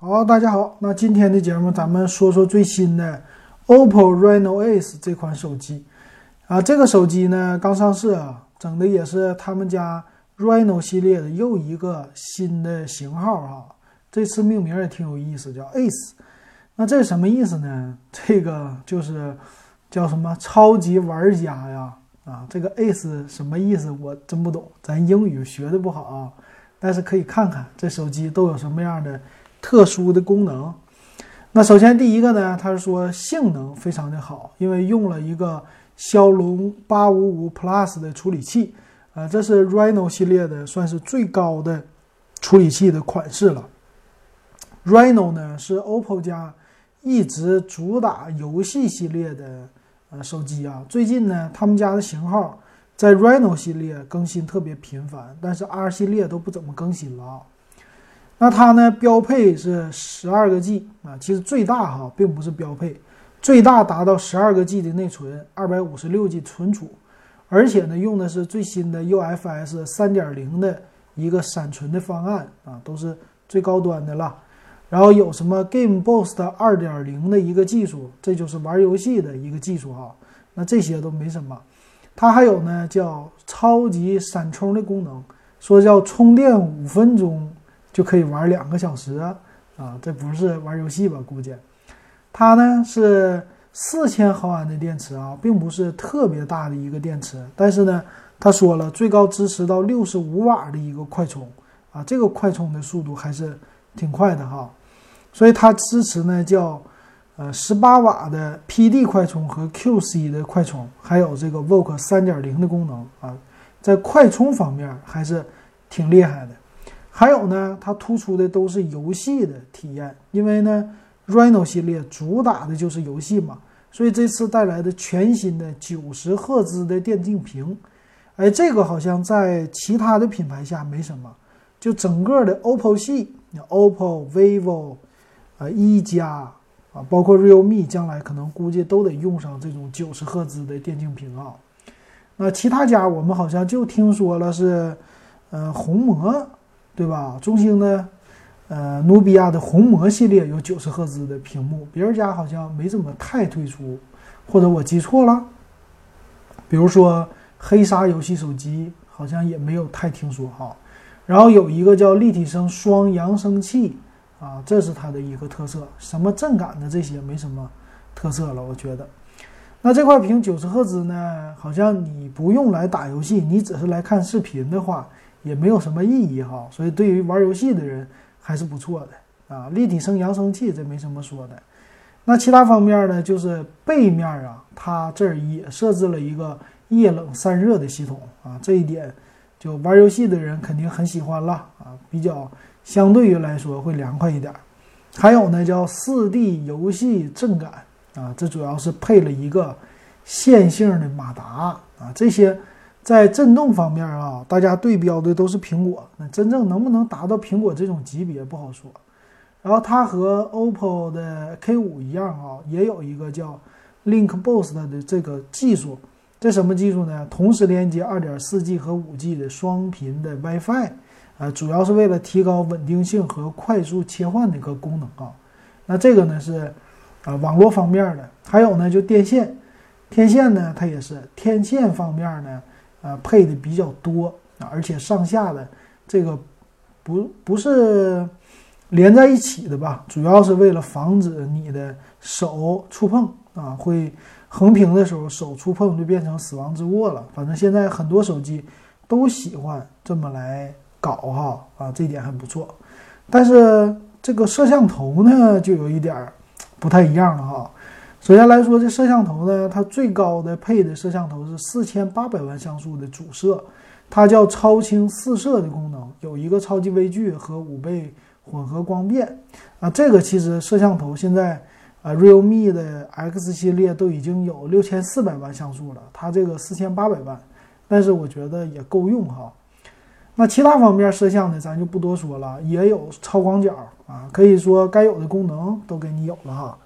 好，大家好，那今天的节目咱们说说最新的 OPPO Reno Ace 这款手机啊，这个手机呢刚上市啊，整的也是他们家 Reno 系列的又一个新的型号哈。这次命名也挺有意思，叫 Ace。那这是什么意思呢？这个就是叫什么超级玩家呀啊，这个 Ace 什么意思？我真不懂，咱英语学的不好啊，但是可以看看这手机都有什么样的。特殊的功能，那首先第一个呢，它是说性能非常的好，因为用了一个骁龙八五五 Plus 的处理器，啊，这是 Reno 系列的算是最高的处理器的款式了。Reno 呢是 OPPO 家一直主打游戏系列的呃手机啊，最近呢他们家的型号在 Reno 系列更新特别频繁，但是 R 系列都不怎么更新了啊。那它呢？标配是十二个 G 啊，其实最大哈并不是标配，最大达到十二个 G 的内存，二百五十六 G 存储，而且呢用的是最新的 UFS 三点零的一个闪存的方案啊，都是最高端的了。然后有什么 Game Boost 二点零的一个技术，这就是玩游戏的一个技术哈。那这些都没什么，它还有呢叫超级闪充的功能，说叫充电五分钟。就可以玩两个小时啊！啊这不是玩游戏吧？估计它呢是四千毫安的电池啊，并不是特别大的一个电池。但是呢，他说了最高支持到六十五瓦的一个快充啊，这个快充的速度还是挺快的哈。所以它支持呢叫呃十八瓦的 PD 快充和 QC 的快充，还有这个 VOOC 三点零的功能啊，在快充方面还是挺厉害的。还有呢，它突出的都是游戏的体验，因为呢，Reno 系列主打的就是游戏嘛，所以这次带来的全新的九十赫兹的电竞屏，哎，这个好像在其他的品牌下没什么，就整个的 OPPO 系，OPPO、vivo，啊，一加啊，包括 Realme，将来可能估计都得用上这种九十赫兹的电竞屏啊。那其他家我们好像就听说了是，呃，红魔。对吧？中兴的，呃，努比亚的红魔系列有九十赫兹的屏幕，别人家好像没怎么太推出，或者我记错了。比如说黑鲨游戏手机，好像也没有太听说哈。然后有一个叫立体声双扬声器啊，这是它的一个特色。什么震感的这些没什么特色了，我觉得。那这块屏九十赫兹呢，好像你不用来打游戏，你只是来看视频的话。也没有什么意义哈，所以对于玩游戏的人还是不错的啊。立体声扬声器这没什么说的。那其他方面呢，就是背面啊，它这儿也设置了一个液冷散热的系统啊，这一点就玩游戏的人肯定很喜欢了啊，比较相对于来说会凉快一点。还有呢，叫四 D 游戏震感啊，这主要是配了一个线性的马达啊，这些。在震动方面啊，大家对标的都是苹果，那真正能不能达到苹果这种级别不好说。然后它和 OPPO 的 K5 一样啊，也有一个叫 Link Boost 的这个技术。这什么技术呢？同时连接 2.4G 和 5G 的双频的 WiFi，啊，主要是为了提高稳定性和快速切换的一个功能啊。那这个呢是啊网络方面的，还有呢就电线，天线呢它也是天线方面呢。啊，配的比较多啊，而且上下的这个不不是连在一起的吧？主要是为了防止你的手触碰啊，会横屏的时候手触碰就变成死亡之握了。反正现在很多手机都喜欢这么来搞哈啊，这点还不错。但是这个摄像头呢，就有一点不太一样了哈。首先来说，这摄像头呢，它最高的配的摄像头是四千八百万像素的主摄，它叫超清四摄的功能，有一个超级微距和五倍混合光变啊。这个其实摄像头现在啊，realme 的 X 系列都已经有六千四百万像素了，它这个四千八百万，但是我觉得也够用哈。那其他方面摄像呢，咱就不多说了，也有超广角啊，可以说该有的功能都给你有了哈。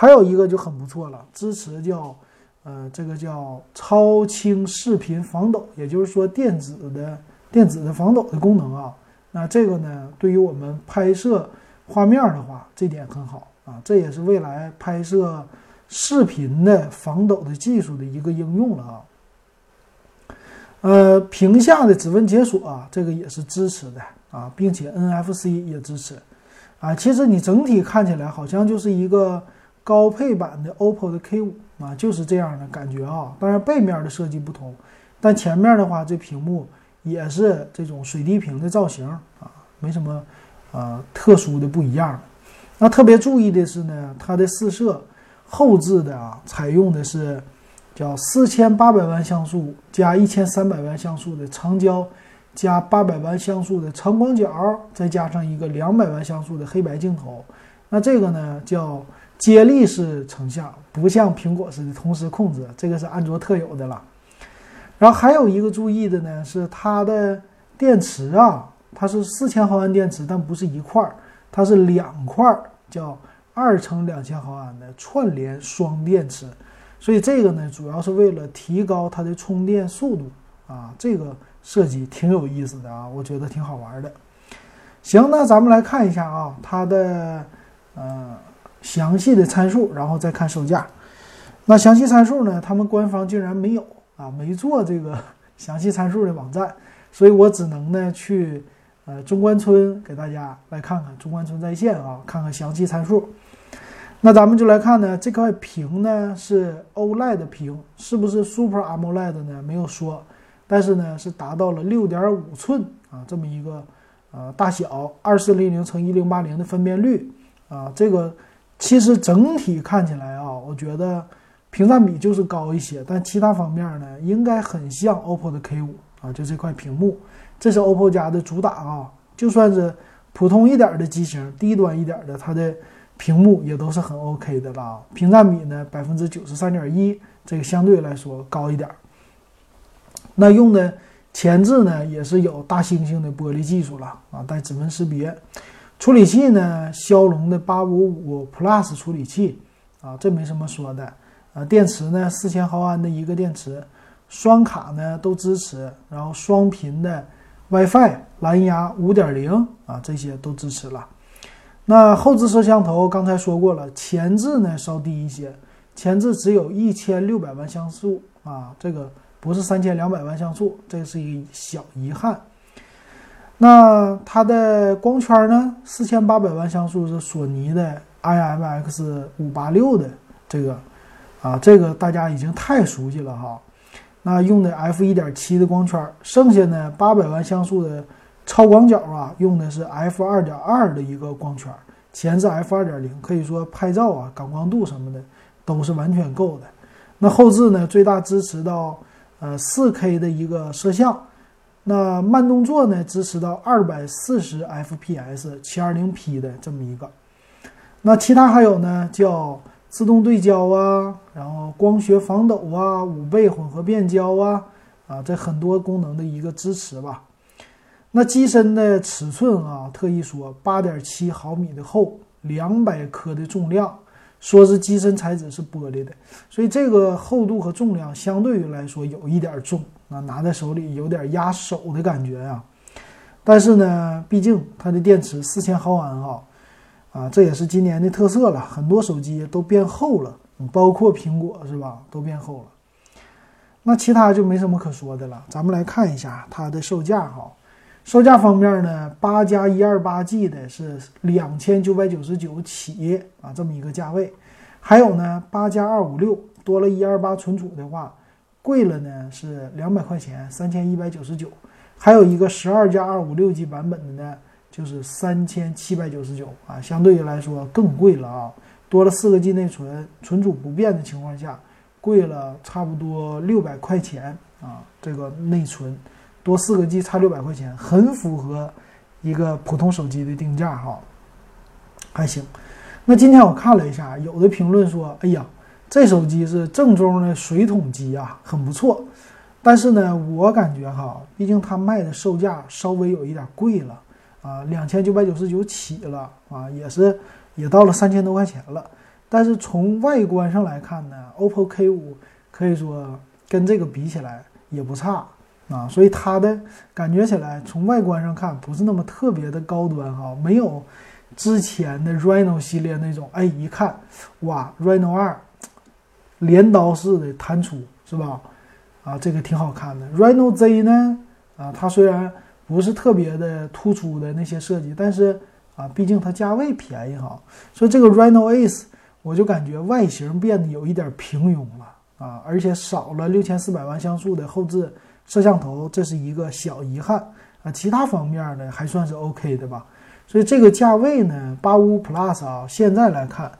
还有一个就很不错了，支持叫，呃，这个叫超清视频防抖，也就是说电子的电子的防抖的功能啊。那这个呢，对于我们拍摄画面的话，这点很好啊，这也是未来拍摄视频的防抖的技术的一个应用了啊。呃，屏下的指纹解锁啊，这个也是支持的啊，并且 NFC 也支持啊。其实你整体看起来好像就是一个高配版的 OPPO 的 K5 啊，就是这样的感觉啊。当然背面的设计不同，但前面的话，这屏幕也是这种水滴屏的造型啊，没什么呃特殊的不一样。那特别注意的是呢，它的四摄后置的啊，采用的是。叫四千八百万像素加一千三百万像素的长焦，加八百万像素的长广角，再加上一个两百万像素的黑白镜头。那这个呢叫接力式成像，不像苹果似的同时控制，这个是安卓特有的了。然后还有一个注意的呢是它的电池啊，它是四千毫安电池，但不是一块儿，它是两块儿，叫二乘两千毫安的串联双电池。所以这个呢，主要是为了提高它的充电速度啊，这个设计挺有意思的啊，我觉得挺好玩的。行，那咱们来看一下啊，它的呃详细的参数，然后再看售价。那详细参数呢，他们官方竟然没有啊，没做这个详细参数的网站，所以我只能呢去呃中关村给大家来看看中关村在线啊，看看详细参数。那咱们就来看呢，这块屏呢是 OLED 屏，是不是 Super AMOLED 呢？没有说，但是呢是达到了六点五寸啊，这么一个呃大小，二四零零乘一零八零的分辨率啊，这个其实整体看起来啊，我觉得屏占比就是高一些，但其他方面呢应该很像 OPPO 的 K 五啊，就这块屏幕，这是 OPPO 家的主打啊，就算是普通一点的机型，低端一点的它的。屏幕也都是很 OK 的了，屏占比呢百分之九十三点一，这个相对来说高一点。那用的前置呢也是有大猩猩的玻璃技术了啊，带指纹识别。处理器呢骁龙的八五五 Plus 处理器啊，这没什么说的啊。电池呢四千毫安的一个电池，双卡呢都支持，然后双频的 WiFi、蓝牙五点零啊这些都支持了。那后置摄像头刚才说过了，前置呢稍低一些，前置只有一千六百万像素啊，这个不是三千两百万像素，这是一个小遗憾。那它的光圈呢，四千八百万像素是索尼的 IMX 五八六的这个啊，这个大家已经太熟悉了哈。那用的 f 一点七的光圈，剩下呢八百万像素的。超广角啊，用的是 f 二点二的一个光圈，前置 f 二点零，可以说拍照啊、感光度什么的都是完全够的。那后置呢，最大支持到呃 4K 的一个摄像，那慢动作呢支持到二百四十 fps 720p 的这么一个。那其他还有呢，叫自动对焦啊，然后光学防抖啊，五倍混合变焦啊，啊，这很多功能的一个支持吧。那机身的尺寸啊，特意说八点七毫米的厚，两百克的重量，说是机身材质是玻璃的，所以这个厚度和重量相对于来说有一点重啊，拿在手里有点压手的感觉呀。但是呢，毕竟它的电池四千毫安啊，啊，这也是今年的特色了，很多手机都变厚了，包括苹果是吧，都变厚了。那其他就没什么可说的了，咱们来看一下它的售价哈。售价方面呢，八加一二八 G 的是两千九百九十九起啊，这么一个价位。还有呢，八加二五六多了一二八存储的话，贵了呢是两百块钱，三千一百九十九。还有一个十二加二五六 G 版本的呢，就是三千七百九十九啊，相对于来说更贵了啊，多了四个 G 内存，存储不变的情况下，贵了差不多六百块钱啊，这个内存。多四个 G 差六百块钱，很符合一个普通手机的定价哈，还行。那今天我看了一下，有的评论说：“哎呀，这手机是正宗的水桶机啊，很不错。”但是呢，我感觉哈，毕竟它卖的售价稍微有一点贵了啊，两千九百九十九起了啊，也是也到了三千多块钱了。但是从外观上来看呢，OPPO K5 可以说跟这个比起来也不差。啊，所以它的感觉起来，从外观上看不是那么特别的高端哈，没有之前的 Reno 系列那种，哎，一看，哇，Reno 二，镰刀式的弹出，是吧？啊，这个挺好看的。Reno Z 呢，啊，它虽然不是特别的突出的那些设计，但是啊，毕竟它价位便宜哈，所以这个 Reno Ace 我就感觉外形变得有一点平庸了啊，而且少了六千四百万像素的后置摄像头，这是一个小遗憾啊。其他方面呢，还算是 OK 的吧。所以这个价位呢，八五五 Plus 啊，现在来看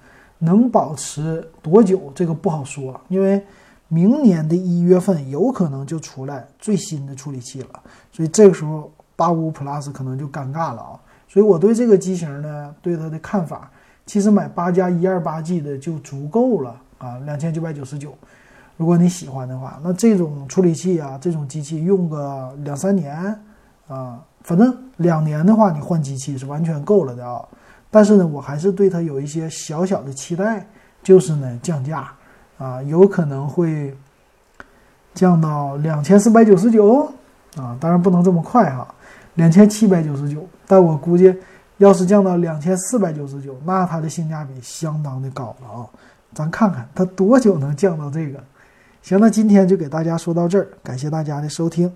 能保持多久，这个不好说，因为明年的一月份有可能就出来最新的处理器了，所以这个时候八五 Plus 可能就尴尬了啊。所以我对这个机型呢，对它的看法，其实买八加一二八 G 的就足够了啊，两千九百九十九，如果你喜欢的话，那这种处理器啊，这种机器用个两三年啊。反正两年的话，你换机器是完全够了的啊。但是呢，我还是对它有一些小小的期待，就是呢降价啊，有可能会降到两千四百九十九啊。当然不能这么快哈，两千七百九十九。但我估计，要是降到两千四百九十九，那它的性价比相当的高了啊。咱看看它多久能降到这个。行，那今天就给大家说到这儿，感谢大家的收听。